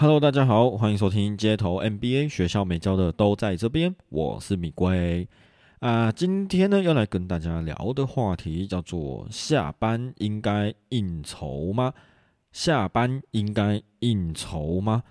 Hello，大家好，欢迎收听街头 NBA 学校没教的都在这边，我是米龟啊。今天呢，要来跟大家聊的话题叫做下班应该应酬吗？下班应该应酬吗？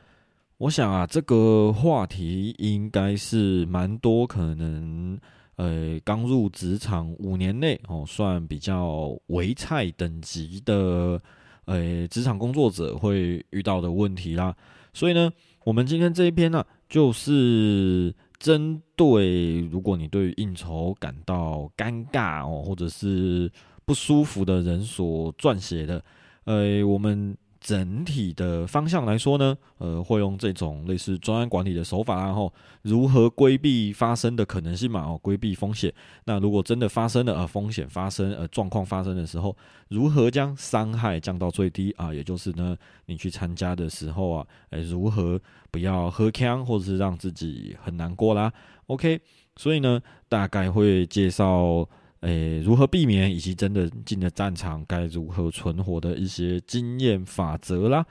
我想啊，这个话题应该是蛮多可能，呃，刚入职场五年内哦，算比较微菜等级的，呃，职场工作者会遇到的问题啦。所以呢，我们今天这一篇呢，就是针对如果你对于应酬感到尴尬哦，或者是不舒服的人所撰写的。呃，我们。整体的方向来说呢，呃，会用这种类似专案管理的手法，然后如何规避发生的可能性嘛？哦，规避风险。那如果真的发生了，呃，风险发生，呃，状况发生的时候，如何将伤害降到最低啊？也就是呢，你去参加的时候啊，哎，如何不要喝呛，或者是让自己很难过啦？OK，所以呢，大概会介绍。诶，如何避免以及真的进了战场该如何存活的一些经验法则啦。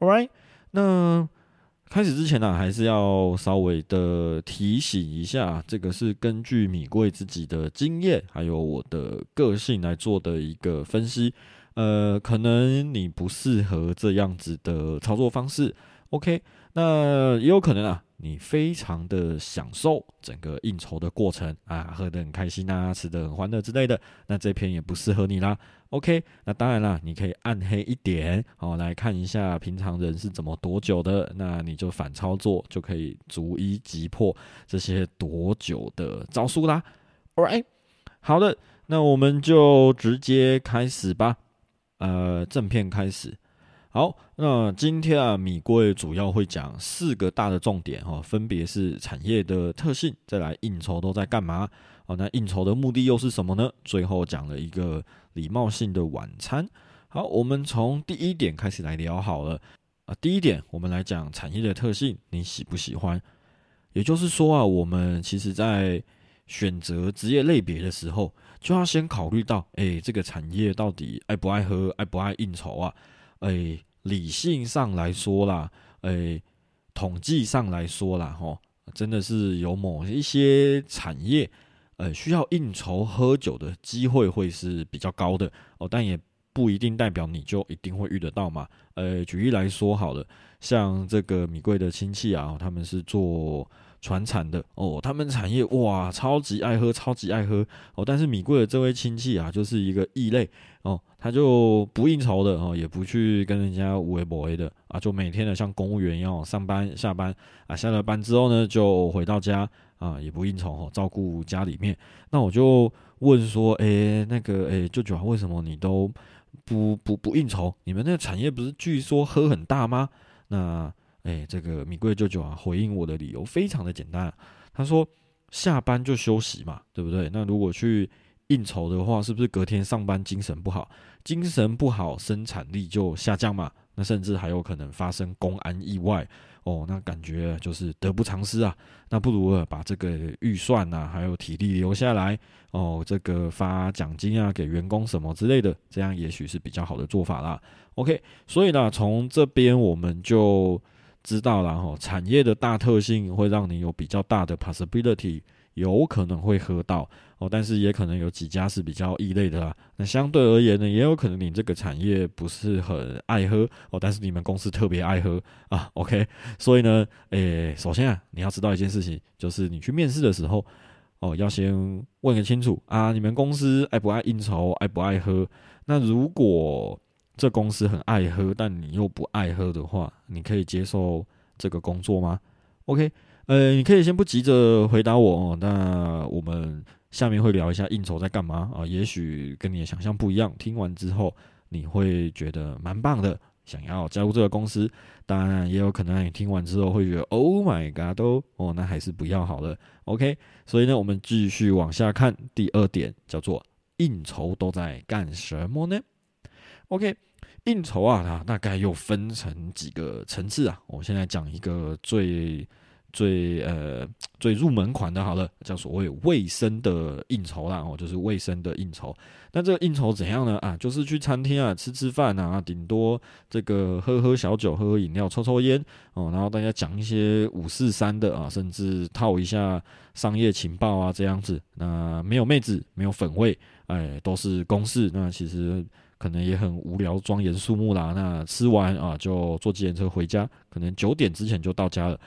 Alright，那开始之前呢，还是要稍微的提醒一下，这个是根据米贵自己的经验还有我的个性来做的一个分析。呃，可能你不适合这样子的操作方式。OK，那也有可能啊。你非常的享受整个应酬的过程啊，喝得很开心啊，吃得很欢乐之类的，那这篇也不适合你啦。OK，那当然啦，你可以暗黑一点哦，来看一下平常人是怎么多久的，那你就反操作，就可以逐一击破这些多久的招数啦。Alright，好的，那我们就直接开始吧。呃，正片开始。好，那今天啊，米贵主要会讲四个大的重点哈，分别是产业的特性，再来应酬都在干嘛？哦，那应酬的目的又是什么呢？最后讲了一个礼貌性的晚餐。好，我们从第一点开始来聊好了啊。第一点，我们来讲产业的特性，你喜不喜欢？也就是说啊，我们其实在选择职业类别的时候，就要先考虑到，哎，这个产业到底爱不爱喝，爱不爱应酬啊？哎，理性上来说啦，哎，统计上来说啦，吼，真的是有某一些产业，呃，需要应酬喝酒的机会会是比较高的哦，但也不一定代表你就一定会遇得到嘛。呃，举例来说好了，像这个米贵的亲戚啊，他们是做。传产的哦，他们产业哇，超级爱喝，超级爱喝哦。但是米贵的这位亲戚啊，就是一个异类哦，他就不应酬的哦，也不去跟人家无为不为的啊，就每天的像公务员一样上班下班啊，下了班之后呢，就回到家啊，也不应酬哦，照顾家里面。那我就问说，哎，那个哎，舅舅啊，为什么你都不不不应酬？你们那个产业不是据说喝很大吗？那。哎，这个米贵舅舅啊，回应我的理由非常的简单，他说下班就休息嘛，对不对？那如果去应酬的话，是不是隔天上班精神不好？精神不好，生产力就下降嘛？那甚至还有可能发生公安意外哦，那感觉就是得不偿失啊。那不如把这个预算呐，还有体力留下来哦，这个发奖金啊给员工什么之类的，这样也许是比较好的做法啦。OK，所以呢，从这边我们就。知道了哈，产业的大特性会让你有比较大的 possibility，有可能会喝到哦，但是也可能有几家是比较异类的啦。那相对而言呢，也有可能你这个产业不是很爱喝哦，但是你们公司特别爱喝啊。OK，所以呢，诶，首先啊，你要知道一件事情，就是你去面试的时候哦，要先问个清楚啊，你们公司爱不爱应酬，爱不爱喝？那如果这公司很爱喝，但你又不爱喝的话，你可以接受这个工作吗？OK，呃，你可以先不急着回答我哦。那我们下面会聊一下应酬在干嘛啊？也许跟你的想象不一样，听完之后你会觉得蛮棒的，想要加入这个公司。当然，也有可能你听完之后会觉得 Oh my God，都哦，那还是不要好了。OK，所以呢，我们继续往下看，第二点叫做应酬都在干什么呢？OK。应酬啊，它大概又分成几个层次啊。我现在讲一个最最呃最入门款的，好了，叫所谓卫生的应酬啦，哦，就是卫生的应酬。那这个应酬怎样呢？啊，就是去餐厅啊吃吃饭啊，顶多这个喝喝小酒、喝喝饮料、抽抽烟哦，然后大家讲一些五四三的啊，甚至套一下商业情报啊，这样子。那没有妹子，没有粉味，哎，都是公事。那其实可能也很无聊、庄严肃穆啦。那吃完啊，就坐计程车回家，可能九点之前就到家了。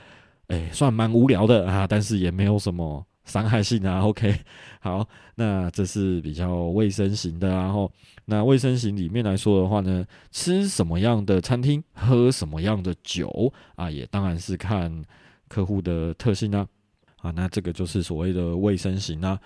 哎，算蛮无聊的啊，但是也没有什么伤害性啊。OK，好，那这是比较卫生型的，然后那卫生型里面来说的话呢，吃什么样的餐厅，喝什么样的酒啊，也当然是看客户的特性啊。啊，那这个就是所谓的卫生型啊。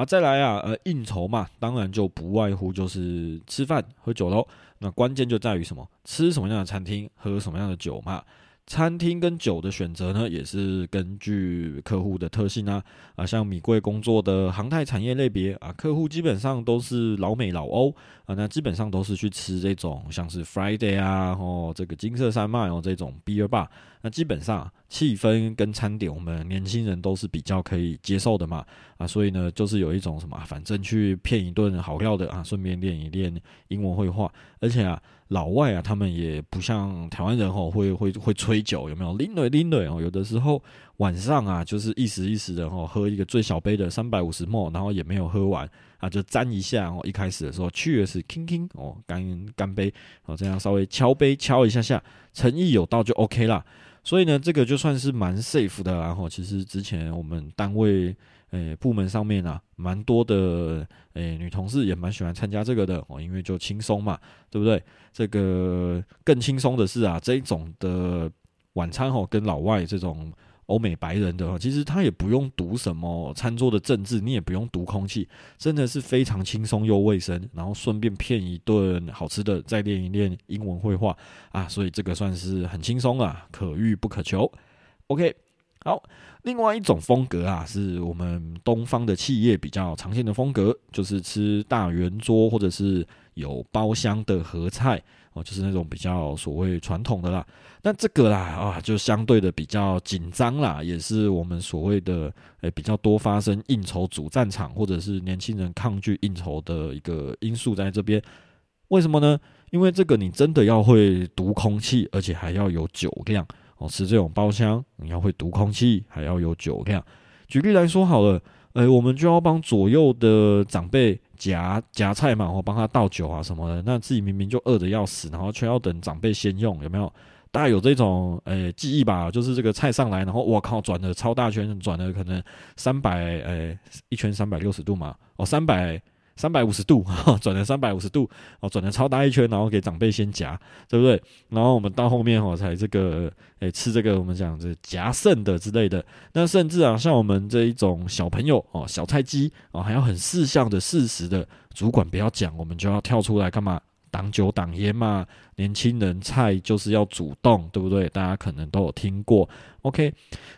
啊，再来啊，呃，应酬嘛，当然就不外乎就是吃饭喝酒喽。那关键就在于什么？吃什么样的餐厅，喝什么样的酒嘛。餐厅跟酒的选择呢，也是根据客户的特性啊啊，像米贵工作的航太产业类别啊，客户基本上都是老美老欧啊，那基本上都是去吃这种像是 Friday 啊，哦这个金色山脉哦这种 beer bar，那基本上气氛跟餐点我们年轻人都是比较可以接受的嘛啊，所以呢就是有一种什么，反正去骗一顿好料的啊，顺便练一练英文绘画，而且啊。老外啊，他们也不像台湾人哦，会会会吹酒，有没有？拎对拎对哦，有的时候晚上啊，就是一时一时的哦，喝一个最小杯的三百五十沫，然后也没有喝完啊，就沾一下哦。一开始的时候去的是 king king 哦，干干杯哦，这样稍微敲杯敲一下下，诚意有到就 OK 啦。所以呢，这个就算是蛮 safe 的。然后其实之前我们单位。诶，部门上面啊，蛮多的诶，女同事也蛮喜欢参加这个的哦，因为就轻松嘛，对不对？这个更轻松的是啊，这种的晚餐哦，跟老外这种欧美白人的哦，其实他也不用读什么餐桌的政治，你也不用读空气，真的是非常轻松又卫生，然后顺便骗一顿好吃的，再练一练英文绘画啊，所以这个算是很轻松啊，可遇不可求。OK。好，另外一种风格啊，是我们东方的企业比较常见的风格，就是吃大圆桌或者是有包厢的合菜哦，就是那种比较所谓传统的啦。那这个啦啊，就相对的比较紧张啦，也是我们所谓的诶比较多发生应酬主战场，或者是年轻人抗拒应酬的一个因素在这边。为什么呢？因为这个你真的要会读空气，而且还要有酒量。哦，吃这种包厢，你要会读空气，还要有酒量。举例来说好了，诶，我们就要帮左右的长辈夹夹菜嘛，或帮他倒酒啊什么的。那自己明明就饿得要死，然后却要等长辈先用，有没有？大家有这种诶记忆吧？就是这个菜上来，然后我靠，转了超大圈，转了可能三百诶一圈三百六十度嘛，哦三百。三百五十度，转了三百五十度，哦，转了超大一圈，然后给长辈先夹，对不对？然后我们到后面哦，才这个，诶，吃这个我们讲这夹剩的之类的。那甚至啊，像我们这一种小朋友哦，小菜鸡哦，还要很事项的事实的，主管不要讲，我们就要跳出来干嘛？挡酒挡烟嘛。年轻人菜就是要主动，对不对？大家可能都有听过。OK，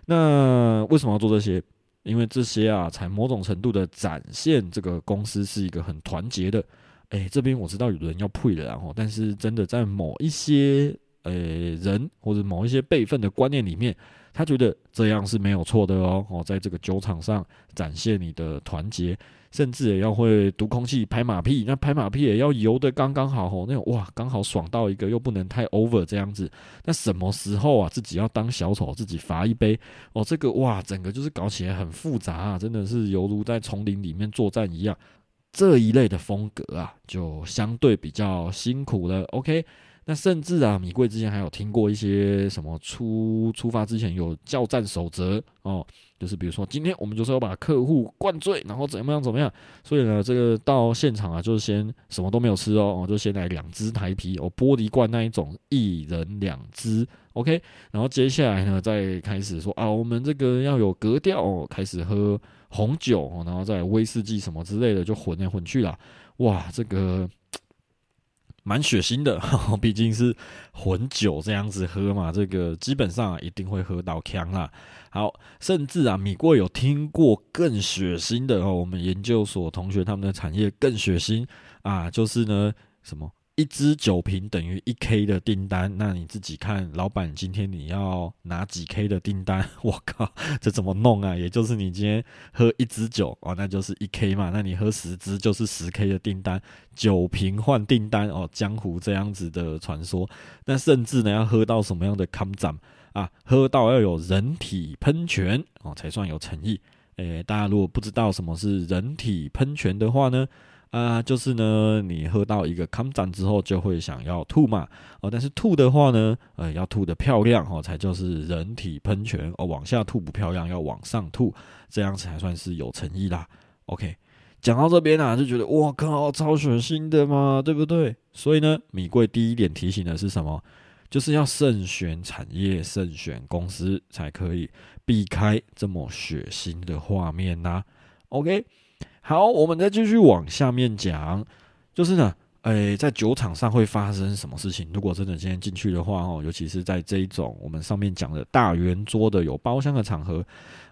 那为什么要做这些？因为这些啊，才某种程度的展现这个公司是一个很团结的。哎，这边我知道有人要退了，然后，但是真的在某一些呃人或者某一些辈分的观念里面，他觉得这样是没有错的哦。哦，在这个酒场上展现你的团结。甚至也要会读空气、拍马屁，那拍马屁也要游的刚刚好哦，那种哇，刚好爽到一个，又不能太 over 这样子。那什么时候啊，自己要当小丑，自己罚一杯哦，这个哇，整个就是搞起来很复杂啊，真的是犹如在丛林里面作战一样。这一类的风格啊，就相对比较辛苦了。OK。那甚至啊，米贵之前还有听过一些什么出出发之前有叫战守则哦，就是比如说今天我们就是要把客户灌醉，然后怎么样怎么样，所以呢，这个到现场啊，就是先什么都没有吃哦，就先来两只台啤哦，玻璃罐那一种，一人两只，OK，然后接下来呢，再开始说啊，我们这个要有格调哦，开始喝红酒哦，然后再威士忌什么之类的，就混来混去了，哇，这个。蛮血腥的，毕竟是混酒这样子喝嘛，这个基本上一定会喝到呛啦。好，甚至啊，米国有听过更血腥的哦。我们研究所同学他们的产业更血腥啊，就是呢，什么？一支酒瓶等于一 K 的订单，那你自己看，老板今天你要拿几 K 的订单？我靠，这怎么弄啊？也就是你今天喝一支酒哦，那就是一 K 嘛，那你喝十支就是十 K 的订单，酒瓶换订单哦，江湖这样子的传说。那甚至呢，要喝到什么样的康展啊？喝到要有人体喷泉哦，才算有诚意。诶，大家如果不知道什么是人体喷泉的话呢？啊，就是呢，你喝到一个康展之后，就会想要吐嘛，哦，但是吐的话呢，呃，要吐的漂亮哦，才就是人体喷泉哦，往下吐不漂亮，要往上吐，这样才算是有诚意啦。OK，讲到这边啊，就觉得哇靠，超血腥的嘛，对不对？所以呢，米贵第一点提醒的是什么？就是要慎选产业，慎选公司，才可以避开这么血腥的画面呐。OK。好，我们再继续往下面讲，就是呢，诶，在酒场上会发生什么事情？如果真的今天进去的话，哦，尤其是在这一种我们上面讲的大圆桌的有包厢的场合，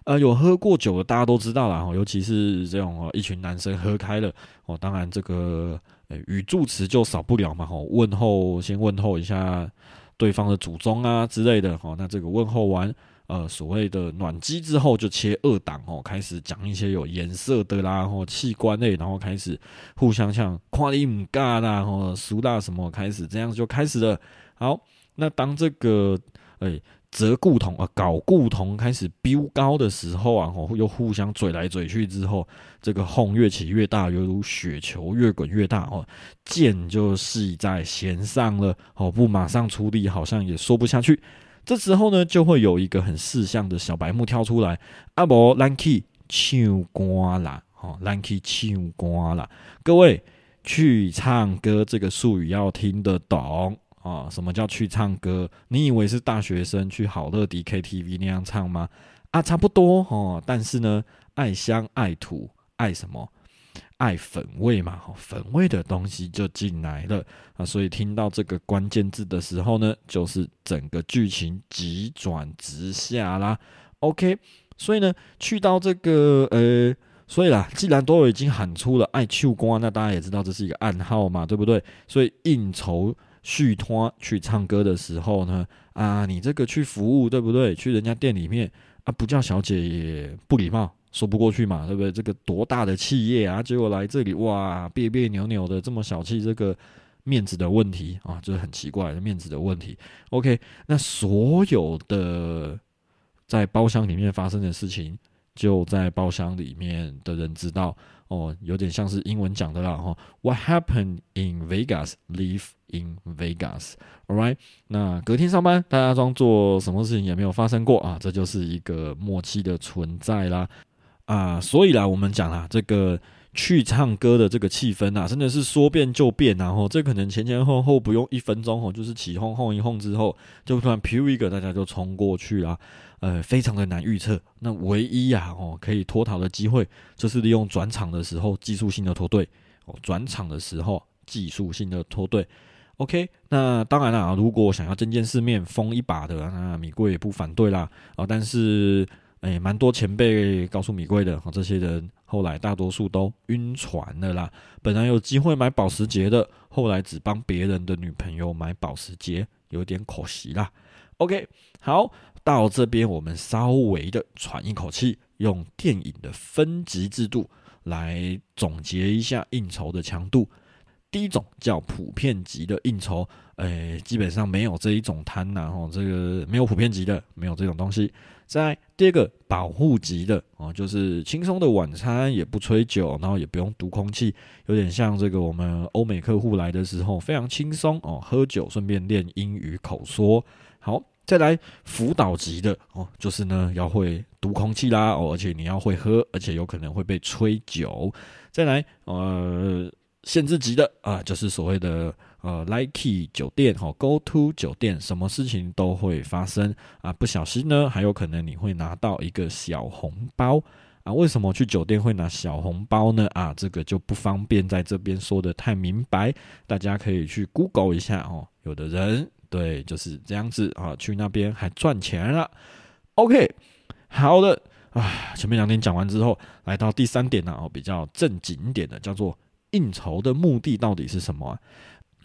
呃，有喝过酒的大家都知道了，哈，尤其是这种一群男生喝开了，哦，当然这个语助词就少不了嘛，哈，问候先问候一下对方的祖宗啊之类的，哈，那这个问候完。呃，所谓的暖机之后就切二档哦，开始讲一些有颜色的啦，然后器官类，然后开始互相像夸你唔尬啦，然后苏大什么开始这样就开始了。好，那当这个哎折固酮啊搞固酮开始飙高的时候啊，哦又互相嘴来嘴去之后，这个轰越起越大，犹如雪球越滚越大哦，箭就系在弦上了哦，不马上出力好像也说不下去。这时候呢，就会有一个很识相的小白目跳出来，阿伯，l 去唱歌啦，哦，l 去唱歌啦。各位去唱歌这个术语要听得懂啊？什么叫去唱歌？你以为是大学生去好乐迪 KTV 那样唱吗？啊，差不多哦。但是呢，爱乡爱土爱什么？爱粉味嘛，粉味的东西就进来了啊，所以听到这个关键字的时候呢，就是整个剧情急转直下啦。OK，所以呢，去到这个呃，所以啦，既然都已经喊出了爱秋瓜，那大家也知道这是一个暗号嘛，对不对？所以应酬续托去唱歌的时候呢，啊，你这个去服务，对不对？去人家店里面啊，不叫小姐也不礼貌。说不过去嘛，对不对？这个多大的企业啊，结果来这里哇，别别扭扭的，这么小气，这个面子的问题啊，就是很奇怪的面子的问题。OK，那所有的在包厢里面发生的事情，就在包厢里面的人知道哦，有点像是英文讲的啦哈。What happened in Vegas, live in Vegas. All right，那隔天上班，大家装作什么事情也没有发生过啊，这就是一个默契的存在啦。啊，所以啦，我们讲啦，这个去唱歌的这个气氛啊，真的是说变就变，然后这可能前前后后不用一分钟哦，就是起哄哄一哄之后，就突然 p 一个，大家就冲过去啦，呃，非常的难预测。那唯一呀，哦，可以脱逃的机会，就是利用转场的时候技术性的脱队哦，转场的时候技术性的脱队。OK，那当然啦，如果想要见见世面、疯一把的，那米贵也不反对啦，啊，但是。哎，蛮多前辈告诉米贵的，这些人后来大多数都晕船了啦。本来有机会买保时捷的，后来只帮别人的女朋友买保时捷，有点可惜啦。OK，好，到这边我们稍微的喘一口气，用电影的分级制度来总结一下应酬的强度。第一种叫普遍级的应酬，哎，基本上没有这一种摊呐，哦，这个没有普遍级的，没有这种东西。在第二个保护级的哦，就是轻松的晚餐，也不吹酒，然后也不用读空气，有点像这个我们欧美客户来的时候非常轻松哦，喝酒顺便练英语口说。好，再来辅导级的哦，就是呢要会读空气啦哦，而且你要会喝，而且有可能会被吹酒。再来呃限制级的啊，就是所谓的。呃，like 酒店哈，go to 酒店，什么事情都会发生啊！不小心呢，还有可能你会拿到一个小红包啊！为什么去酒店会拿小红包呢？啊，这个就不方便在这边说的太明白，大家可以去 Google 一下哦。有的人对就是这样子啊，去那边还赚钱了。OK，好的啊，前面两点讲完之后，来到第三点呢，哦，比较正经一点的，叫做应酬的目的到底是什么？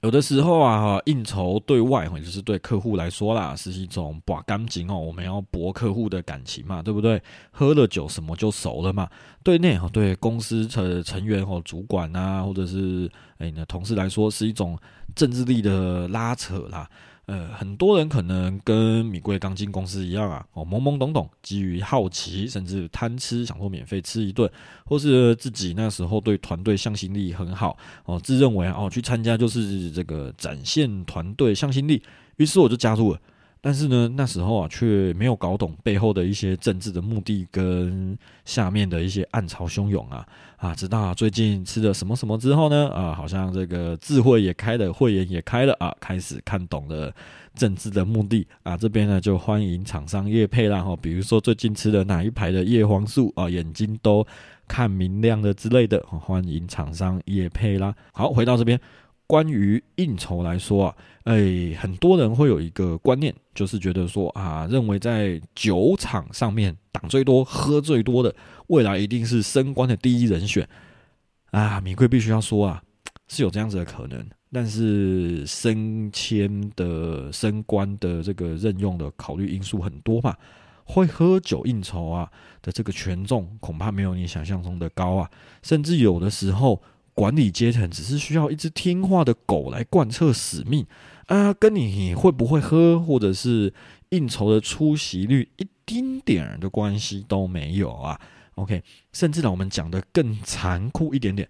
有的时候啊，应酬对外，或者是对客户来说啦，是一种把干净哦，我们要博客户的感情嘛，对不对？喝了酒，什么就熟了嘛。对内哈，对公司成成员或主管啊，或者是哎你的同事来说，是一种政治力的拉扯啦。呃，很多人可能跟米贵钢筋公司一样啊，哦，懵懵懂懂，基于好奇，甚至贪吃，想说免费吃一顿，或是自己那时候对团队向心力很好，哦，自认为哦去参加就是这个展现团队向心力，于是我就加入了。但是呢，那时候啊，却没有搞懂背后的一些政治的目的跟下面的一些暗潮汹涌啊啊！直到最近吃了什么什么之后呢啊，好像这个智慧也开了，慧眼也开了啊，开始看懂了政治的目的啊。这边呢，就欢迎厂商叶配啦哈，比如说最近吃了哪一排的叶黄素啊，眼睛都看明亮的之类的，欢迎厂商叶配啦。好，回到这边。关于应酬来说啊，哎，很多人会有一个观念，就是觉得说啊，认为在酒场上面挡最多、喝最多的，未来一定是升官的第一人选啊。米贵必须要说啊，是有这样子的可能，但是升迁的、升官的这个任用的考虑因素很多嘛，会喝酒应酬啊的这个权重恐怕没有你想象中的高啊，甚至有的时候。管理阶层只是需要一只听话的狗来贯彻使命啊，跟你会不会喝或者是应酬的出席率一丁点的关系都没有啊。OK，甚至呢，我们讲的更残酷一点点，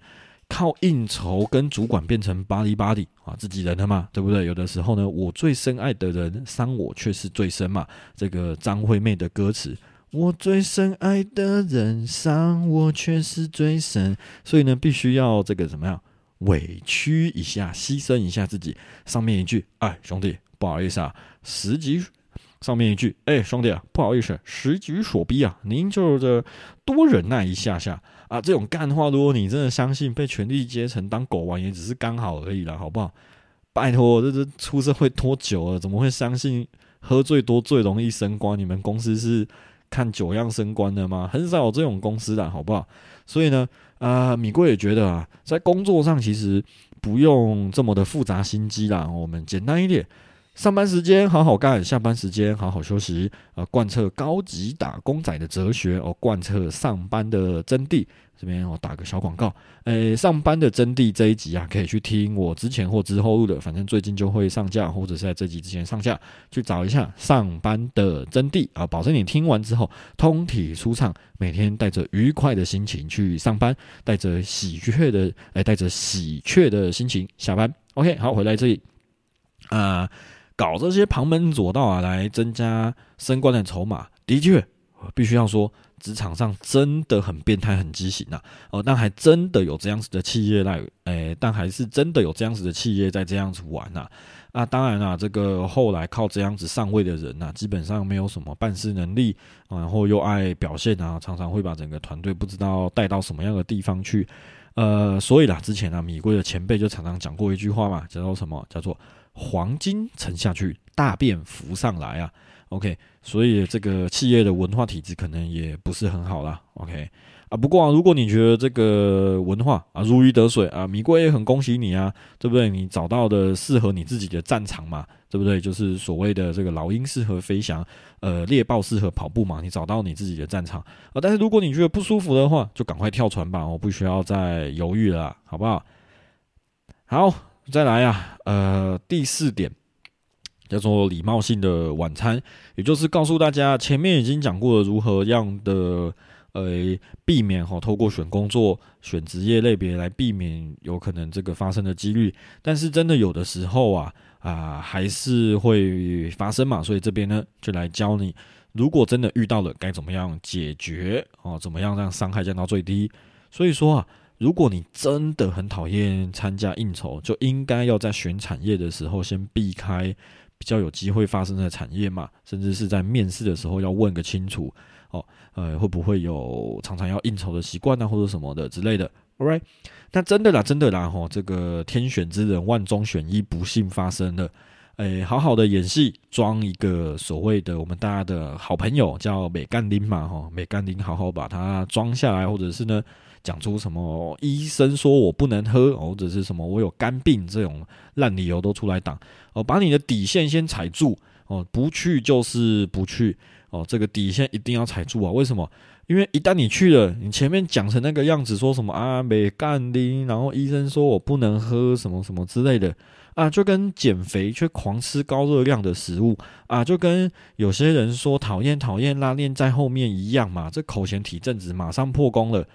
靠应酬跟主管变成巴黎巴黎啊，自己人的嘛，对不对？有的时候呢，我最深爱的人伤我却是最深嘛。这个张惠妹的歌词。我最深爱的人伤我却是最深，所以呢，必须要这个怎么样委屈一下，牺牲一下自己。上面一句，哎，兄弟，不好意思啊，时局；上面一句，哎，兄弟啊，不好意思，时局所逼啊，您就这多忍耐一下下啊。这种干话，如果你真的相信被权力阶层当狗玩，也只是刚好而已了，好不好？拜托，这这出社会多久了，怎么会相信喝最多最容易升官？你们公司是？看酒样升官的吗？很少有这种公司的，好不好？所以呢，啊，米贵也觉得啊，在工作上其实不用这么的复杂心机啦，我们简单一点，上班时间好好干，下班时间好好休息，啊，贯彻高级打工仔的哲学哦，贯彻上班的真谛。这边我打个小广告，诶，上班的真谛这一集啊，可以去听我之前或之后录的，反正最近就会上架，或者是在这集之前上架，去找一下上班的真谛啊，保证你听完之后通体舒畅，每天带着愉快的心情去上班，带着喜鹊的，诶，带着喜鹊的心情下班。OK，好，回来这里啊，搞这些旁门左道啊，来增加升官的筹码，的确，必须要说。职场上真的很变态、很畸形呐！哦，但还真的有这样子的企业来，诶，但还是真的有这样子的企业在这样子玩呐！啊，当然啦，这个后来靠这样子上位的人呐，基本上没有什么办事能力，然后又爱表现啊，常常会把整个团队不知道带到什么样的地方去。呃，所以啦，之前啊，米贵的前辈就常常讲过一句话嘛，叫做什么？叫做“黄金沉下去，大便浮上来”啊。OK，所以这个企业的文化体制可能也不是很好啦。OK，啊，不过啊，如果你觉得这个文化啊如鱼得水啊，米贵也很恭喜你啊，对不对？你找到的适合你自己的战场嘛，对不对？就是所谓的这个老鹰适合飞翔，呃，猎豹适合跑步嘛，你找到你自己的战场啊。但是如果你觉得不舒服的话，就赶快跳船吧，我不需要再犹豫了，好不好？好，再来啊，呃，第四点。叫做礼貌性的晚餐，也就是告诉大家，前面已经讲过了如何样的呃避免哈，透过选工作、选职业类别来避免有可能这个发生的几率。但是真的有的时候啊啊还是会发生嘛，所以这边呢就来教你，如果真的遇到了该怎么样解决哦，怎么样让伤害降到最低。所以说啊，如果你真的很讨厌参加应酬，就应该要在选产业的时候先避开。比较有机会发生的产业嘛，甚至是在面试的时候要问个清楚哦，呃，会不会有常常要应酬的习惯啊，或者什么的之类的。Alright，那真的啦，真的啦，吼，这个天选之人万中选一，不幸发生了诶，好好的演戏，装一个所谓的我们大家的好朋友，叫美干丁嘛，吼，美干丁好好把它装下来，或者是呢，讲出什么医生说我不能喝，或者是什么我有肝病这种烂理由都出来挡，哦，把你的底线先踩住，哦，不去就是不去，哦，这个底线一定要踩住啊，为什么？因为一旦你去了，你前面讲成那个样子，说什么啊没干丁，然后医生说我不能喝什么什么之类的。啊，就跟减肥却狂吃高热量的食物啊，就跟有些人说讨厌讨厌拉链在后面一样嘛，这口 嫌体正直马上破功了。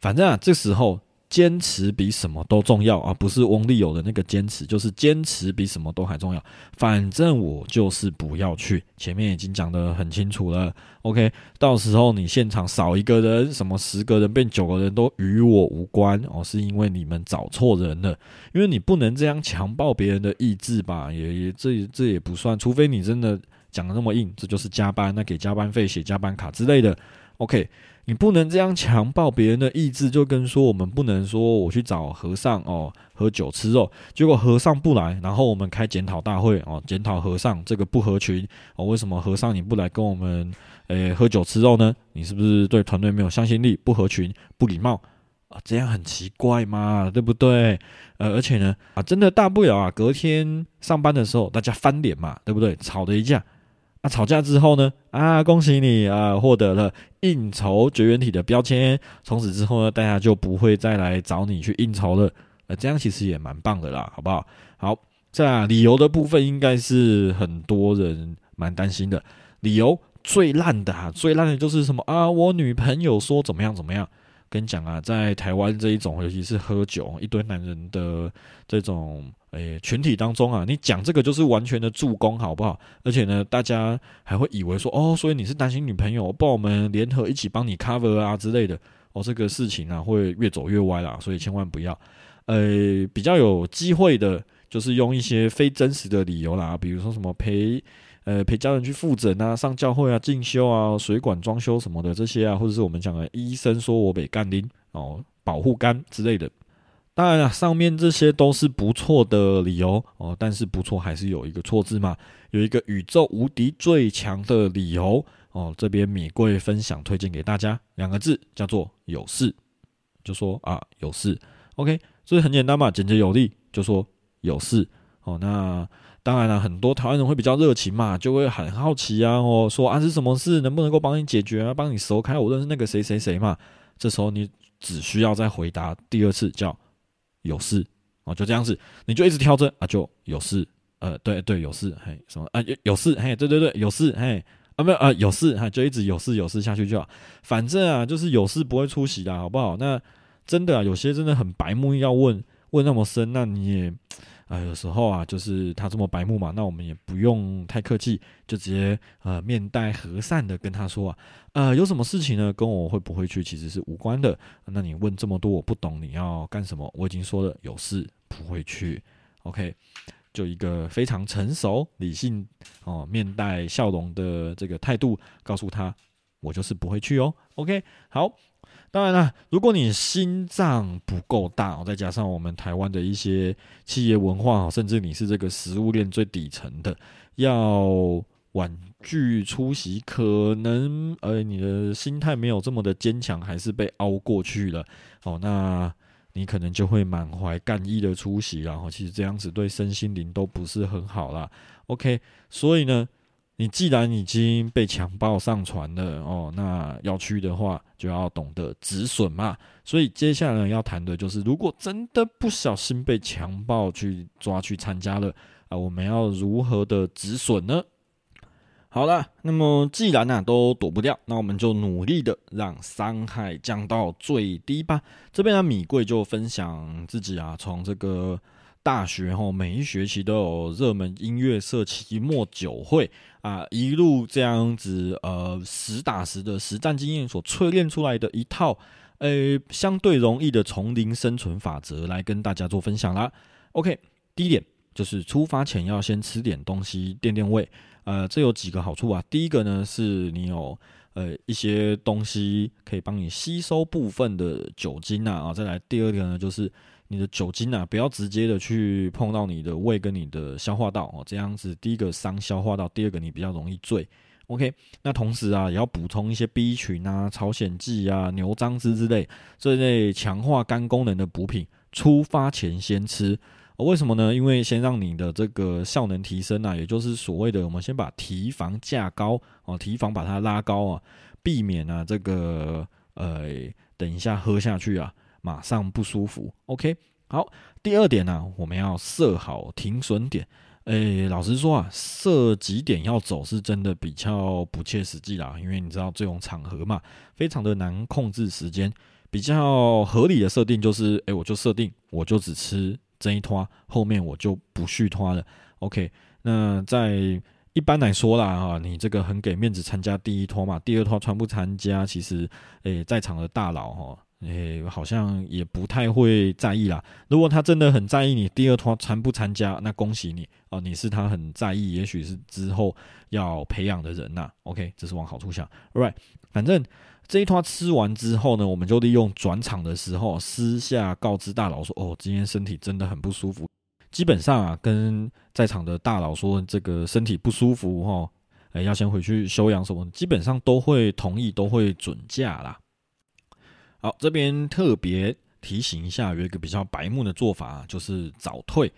反正啊，这时候。坚持比什么都重要啊！不是翁立友的那个坚持，就是坚持比什么都还重要。反正我就是不要去，前面已经讲得很清楚了。OK，到时候你现场少一个人，什么十个人变九个人都与我无关哦，是因为你们找错人了。因为你不能这样强暴别人的意志吧？也也这这也不算，除非你真的讲的那么硬，这就是加班，那给加班费、写加班卡之类的。OK。你不能这样强暴别人的意志，就跟说我们不能说我去找和尚哦喝酒吃肉，结果和尚不来，然后我们开检讨大会哦，检讨和尚这个不合群哦，为什么和尚你不来跟我们诶喝酒吃肉呢？你是不是对团队没有向心力，不合群，不礼貌啊？这样很奇怪嘛，对不对？呃，而且呢啊，真的大不了啊，隔天上班的时候大家翻脸嘛，对不对？吵了一架。啊，吵架之后呢？啊，恭喜你啊，获得了应酬绝缘体的标签。从此之后呢，大家就不会再来找你去应酬了。呃，这样其实也蛮棒的啦，好不好？好，在理由的部分，应该是很多人蛮担心的。理由最烂的啊，最烂的就是什么啊？我女朋友说怎么样怎么样。跟你讲啊，在台湾这一种，尤其是喝酒一堆男人的这种诶群体当中啊，你讲这个就是完全的助攻，好不好？而且呢，大家还会以为说，哦，所以你是担心女朋友，帮我们联合一起帮你 cover 啊之类的，哦，这个事情啊会越走越歪啦，所以千万不要。呃，比较有机会的，就是用一些非真实的理由啦，比如说什么陪。呃，陪家人去复诊啊，上教会啊，进修啊，水管装修什么的这些啊，或者是我们讲的医生说我被干拎哦，保护肝之类的。当然了，上面这些都是不错的理由哦，但是不错还是有一个错字嘛，有一个宇宙无敌最强的理由哦。这边米贵分享推荐给大家，两个字叫做有事，就说啊有事，OK，所以很简单嘛，简洁有力，就说有事哦。那。当然了，很多台湾人会比较热情嘛，就会很好奇啊，哦，说啊是什么事，能不能够帮你解决啊，帮你熟开？我认识那个谁谁谁嘛。这时候你只需要再回答第二次，叫有事哦，就这样子，你就一直挑着啊，就有事，呃，对对，有事，嘿，什么啊有有事，嘿，对对对，有事，嘿，啊没有啊有事，哈，就一直有事有事下去就好，反正啊就是有事不会出席的，好不好？那真的啊，有些真的很白目，要问问那么深，那你也。啊，有时候啊，就是他这么白目嘛，那我们也不用太客气，就直接呃面带和善的跟他说啊，呃，有什么事情呢？跟我会不会去其实是无关的。那你问这么多，我不懂你要干什么？我已经说了有事不会去。OK，就一个非常成熟、理性哦，面带笑容的这个态度，告诉他我就是不会去哦。OK，好。当然啦，如果你心脏不够大，再加上我们台湾的一些企业文化，甚至你是这个食物链最底层的，要婉拒出席，可能呃你的心态没有这么的坚强，还是被凹过去了。哦，那你可能就会满怀干意的出席，然后其实这样子对身心灵都不是很好啦。OK，所以呢。你既然已经被强暴上船了哦，那要去的话就要懂得止损嘛。所以接下来要谈的就是，如果真的不小心被强暴去抓去参加了啊，我们要如何的止损呢？好了，那么既然呢都躲不掉，那我们就努力的让伤害降到最低吧。这边呢，米贵就分享自己啊，从这个。大学哈，每一学期都有热门音乐社期末酒会啊，一路这样子呃，实打实的实战经验所淬炼出来的一套，呃，相对容易的丛林生存法则来跟大家做分享啦。OK，第一点就是出发前要先吃点东西垫垫胃，呃，这有几个好处啊。第一个呢是你有呃一些东西可以帮你吸收部分的酒精啊，啊，再来第二个呢就是。你的酒精啊，不要直接的去碰到你的胃跟你的消化道哦，这样子第一个伤消化道，第二个你比较容易醉。OK，那同时啊，也要补充一些 B 群啊、朝鲜蓟啊、牛樟芝之类这类强化肝功能的补品，出发前先吃。为什么呢？因为先让你的这个效能提升啊，也就是所谓的我们先把提防架高哦，提防把它拉高啊，避免啊这个呃等一下喝下去啊马上不舒服。OK，好，第二点呢，我们要设好停损点。诶，老实说啊，设几点要走是真的比较不切实际啦，因为你知道这种场合嘛，非常的难控制时间。比较合理的设定就是，诶，我就设定我就只吃。这一拖后面我就不续拖了。OK，那在一般来说啦，哈，你这个很给面子参加第一拖嘛，第二拖参不参加，其实诶，在场的大佬哈，诶，好像也不太会在意啦。如果他真的很在意你第二拖参不参加，那恭喜你哦，你是他很在意，也许是之后要培养的人呐。OK，这是往好处想。Right，反正。这一套吃完之后呢，我们就利用转场的时候私下告知大佬说：“哦，今天身体真的很不舒服。”基本上啊，跟在场的大佬说这个身体不舒服哈，哎，要先回去休养什么，基本上都会同意，都会准假啦。好，这边特别提醒一下，有一个比较白目的做法，就是早退。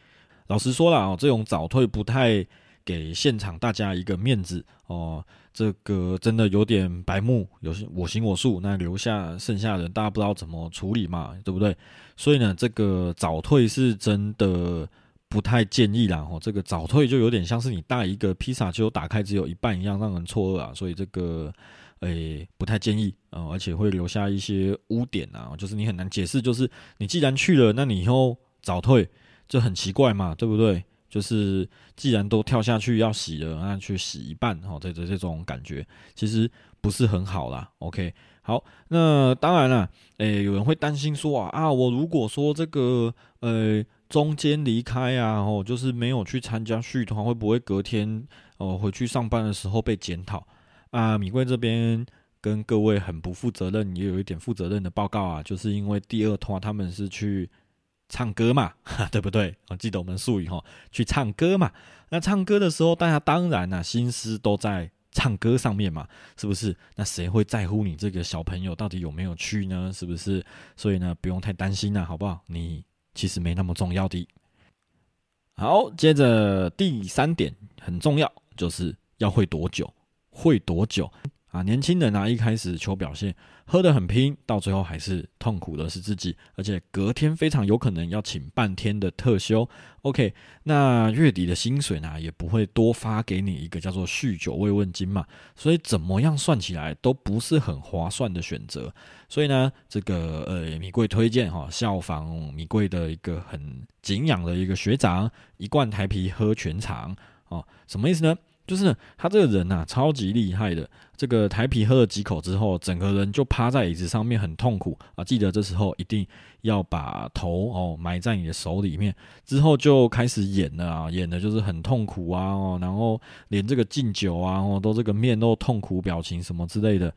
老实说了啊，这种早退不太给现场大家一个面子哦。这个真的有点白目，有些我行我素，那留下剩下的人，大家不知道怎么处理嘛，对不对？所以呢，这个早退是真的不太建议啦。哦，这个早退就有点像是你带一个披萨就打开只有一半一样，让人错愕啊。所以这个诶不太建议啊，而且会留下一些污点啊，就是你很难解释，就是你既然去了，那你以后早退就很奇怪嘛，对不对？就是既然都跳下去要洗了，那去洗一半，哈，这这这种感觉其实不是很好啦。OK，好，那当然了，诶，有人会担心说啊啊，我如果说这个呃中间离开啊，哦，就是没有去参加续团，会不会隔天哦回去上班的时候被检讨啊？米贵这边跟各位很不负责任，也有一点负责任的报告啊，就是因为第二团他们是去。唱歌嘛，对不对？我记得我们术语哈，去唱歌嘛。那唱歌的时候，大家当然呢，心思都在唱歌上面嘛，是不是？那谁会在乎你这个小朋友到底有没有去呢？是不是？所以呢，不用太担心了，好不好？你其实没那么重要的。好，接着第三点很重要，就是要会多久，会多久。啊，年轻人啊，一开始求表现，喝得很拼，到最后还是痛苦的是自己，而且隔天非常有可能要请半天的特休。OK，那月底的薪水呢，也不会多发给你一个叫做酗酒慰问金嘛，所以怎么样算起来都不是很划算的选择。所以呢，这个呃，米贵推荐哈，效仿米贵的一个很敬仰的一个学长，一罐台啤喝全场哦，什么意思呢？就是他这个人呐，超级厉害的。这个台啤喝了几口之后，整个人就趴在椅子上面，很痛苦啊！记得这时候一定要把头哦埋在你的手里面。之后就开始演了啊，演的就是很痛苦啊哦，然后连这个敬酒啊哦，都这个面都痛苦表情什么之类的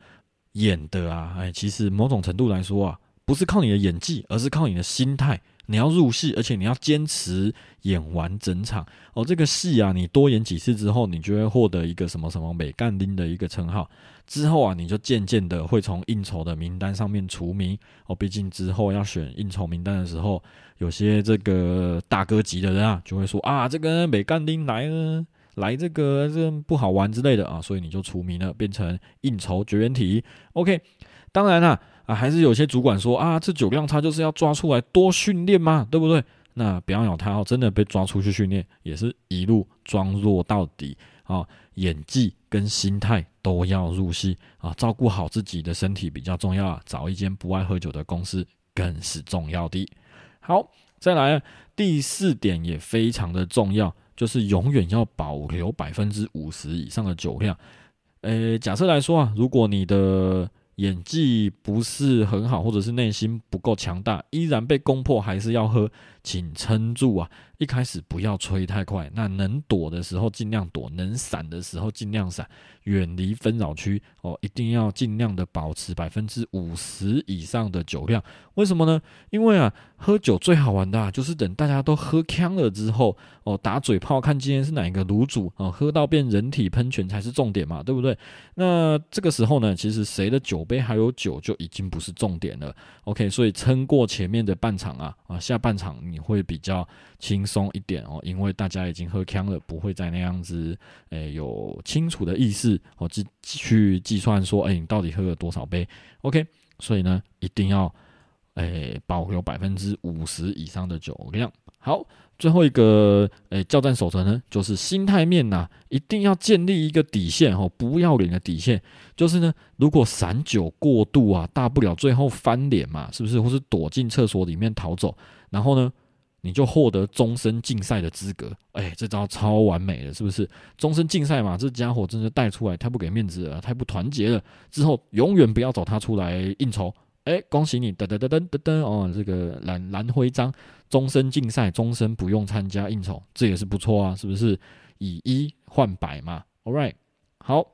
演的啊。哎，其实某种程度来说啊，不是靠你的演技，而是靠你的心态。你要入戏，而且你要坚持演完整场哦。这个戏啊，你多演几次之后，你就会获得一个什么什么美干丁的一个称号。之后啊，你就渐渐的会从应酬的名单上面除名哦。毕竟之后要选应酬名单的时候，有些这个大哥级的人啊，就会说啊，这个美干丁来了，来这个这不好玩之类的啊，所以你就除名了，变成应酬绝缘体。OK，当然啦。啊还是有些主管说啊，这酒量差就是要抓出来多训练嘛，对不对？那不要咬他哦，真的被抓出去训练，也是一路装弱到底啊，演技跟心态都要入戏啊，照顾好自己的身体比较重要啊，找一间不爱喝酒的公司更是重要的。好，再来第四点也非常的重要，就是永远要保留百分之五十以上的酒量。诶，假设来说啊，如果你的演技不是很好，或者是内心不够强大，依然被攻破，还是要喝。请撑住啊！一开始不要吹太快，那能躲的时候尽量躲，能闪的时候尽量闪，远离纷扰区哦，一定要尽量的保持百分之五十以上的酒量。为什么呢？因为啊，喝酒最好玩的啊，就是等大家都喝呛了之后哦，打嘴炮，看今天是哪一个卤煮哦，喝到变人体喷泉才是重点嘛，对不对？那这个时候呢，其实谁的酒杯还有酒就已经不是重点了。OK，所以撑过前面的半场啊啊，下半场你会比较轻松一点哦，因为大家已经喝呛了，不会再那样子诶有清楚的意识哦，计去计算说，哎，你到底喝了多少杯？OK，所以呢，一定要。诶，保留百分之五十以上的酒量。好，最后一个诶，交战守则呢，就是心态面呐，一定要建立一个底线哦，不要脸的底线。就是呢，如果散酒过度啊，大不了最后翻脸嘛，是不是？或是躲进厕所里面逃走，然后呢，你就获得终身竞赛的资格。哎，这招超完美的，是不是？终身竞赛嘛，这家伙真的带出来太不给面子了，太不团结了。之后永远不要找他出来应酬。哎，恭喜你！噔噔噔噔噔噔哦，这个蓝蓝徽章，终身竞赛，终身不用参加应酬，这也是不错啊，是不是？以一换百嘛。All right，好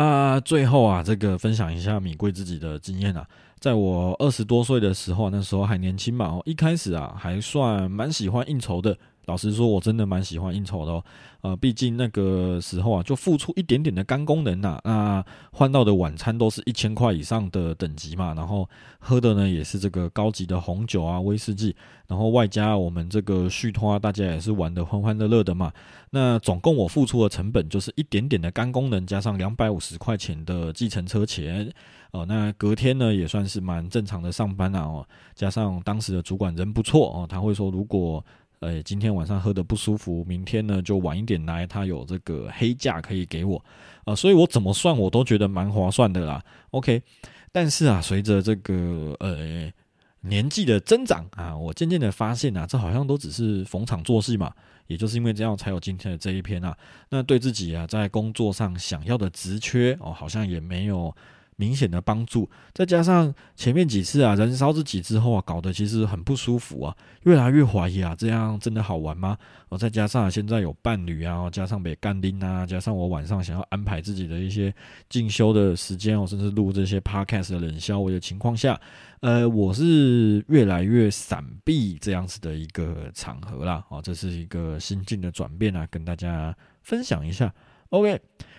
啊，最后啊，这个分享一下米贵自己的经验啊，在我二十多岁的时候，那时候还年轻嘛，哦，一开始啊，还算蛮喜欢应酬的。老实说，我真的蛮喜欢应酬的哦。呃，毕竟那个时候啊，就付出一点点的肝功能呐。那换到的晚餐都是一千块以上的等级嘛，然后喝的呢也是这个高级的红酒啊、威士忌，然后外加我们这个续托啊，大家也是玩的欢欢乐乐的嘛。那总共我付出的成本就是一点点的肝功能，加上两百五十块钱的计程车钱。哦，那隔天呢也算是蛮正常的上班啊。哦，加上当时的主管人不错哦，他会说如果。呃，今天晚上喝的不舒服，明天呢就晚一点来，他有这个黑价可以给我，啊，所以我怎么算我都觉得蛮划算的啦。OK，但是啊，随着这个呃年纪的增长啊，我渐渐的发现啊，这好像都只是逢场作戏嘛，也就是因为这样才有今天的这一篇啊。那对自己啊，在工作上想要的职缺哦，好像也没有。明显的帮助，再加上前面几次啊，燃烧自己之后啊，搞得其实很不舒服啊，越来越怀疑啊，这样真的好玩吗？哦，再加上现在有伴侣啊，加上被干丁啊，加上我晚上想要安排自己的一些进修的时间哦，甚至录这些 podcast 的冷消微的情况下，呃，我是越来越闪避这样子的一个场合啦。哦，这是一个心境的转变啊，跟大家分享一下。OK，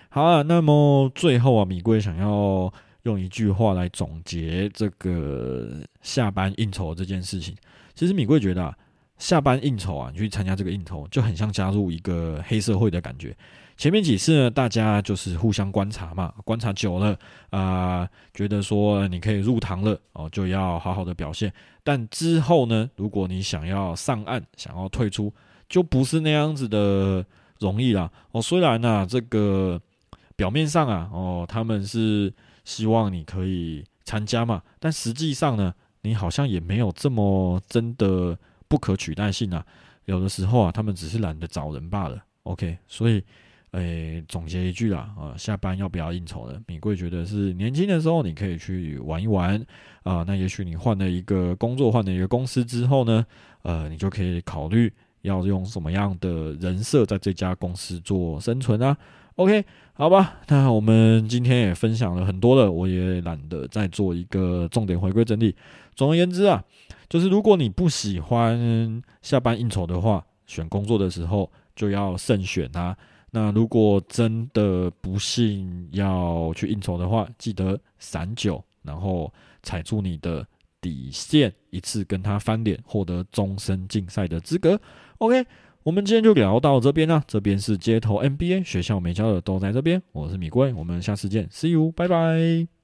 好啊，那么最后啊，米贵想要。用一句话来总结这个下班应酬这件事情，其实米贵觉得啊，下班应酬啊，你去参加这个应酬就很像加入一个黑社会的感觉。前面几次呢，大家就是互相观察嘛，观察久了啊，觉得说你可以入堂了哦，就要好好的表现。但之后呢，如果你想要上岸，想要退出，就不是那样子的容易啦。哦，虽然呢，这个表面上啊，哦，他们是。希望你可以参加嘛，但实际上呢，你好像也没有这么真的不可取代性啊。有的时候啊，他们只是懒得找人罢了。OK，所以，诶，总结一句啦，啊，下班要不要应酬呢？米贵觉得是年轻的时候你可以去玩一玩啊。那也许你换了一个工作，换了一个公司之后呢，呃，你就可以考虑要用什么样的人设在这家公司做生存啊。OK。好吧，那我们今天也分享了很多了，我也懒得再做一个重点回归整理。总而言之啊，就是如果你不喜欢下班应酬的话，选工作的时候就要慎选啊。那如果真的不幸要去应酬的话，记得散酒，然后踩住你的底线，一次跟他翻脸，获得终身竞赛的资格。OK。我们今天就聊到这边啦，这边是街头 NBA 学校没教的都在这边，我是米贵，我们下次见，See you，拜拜。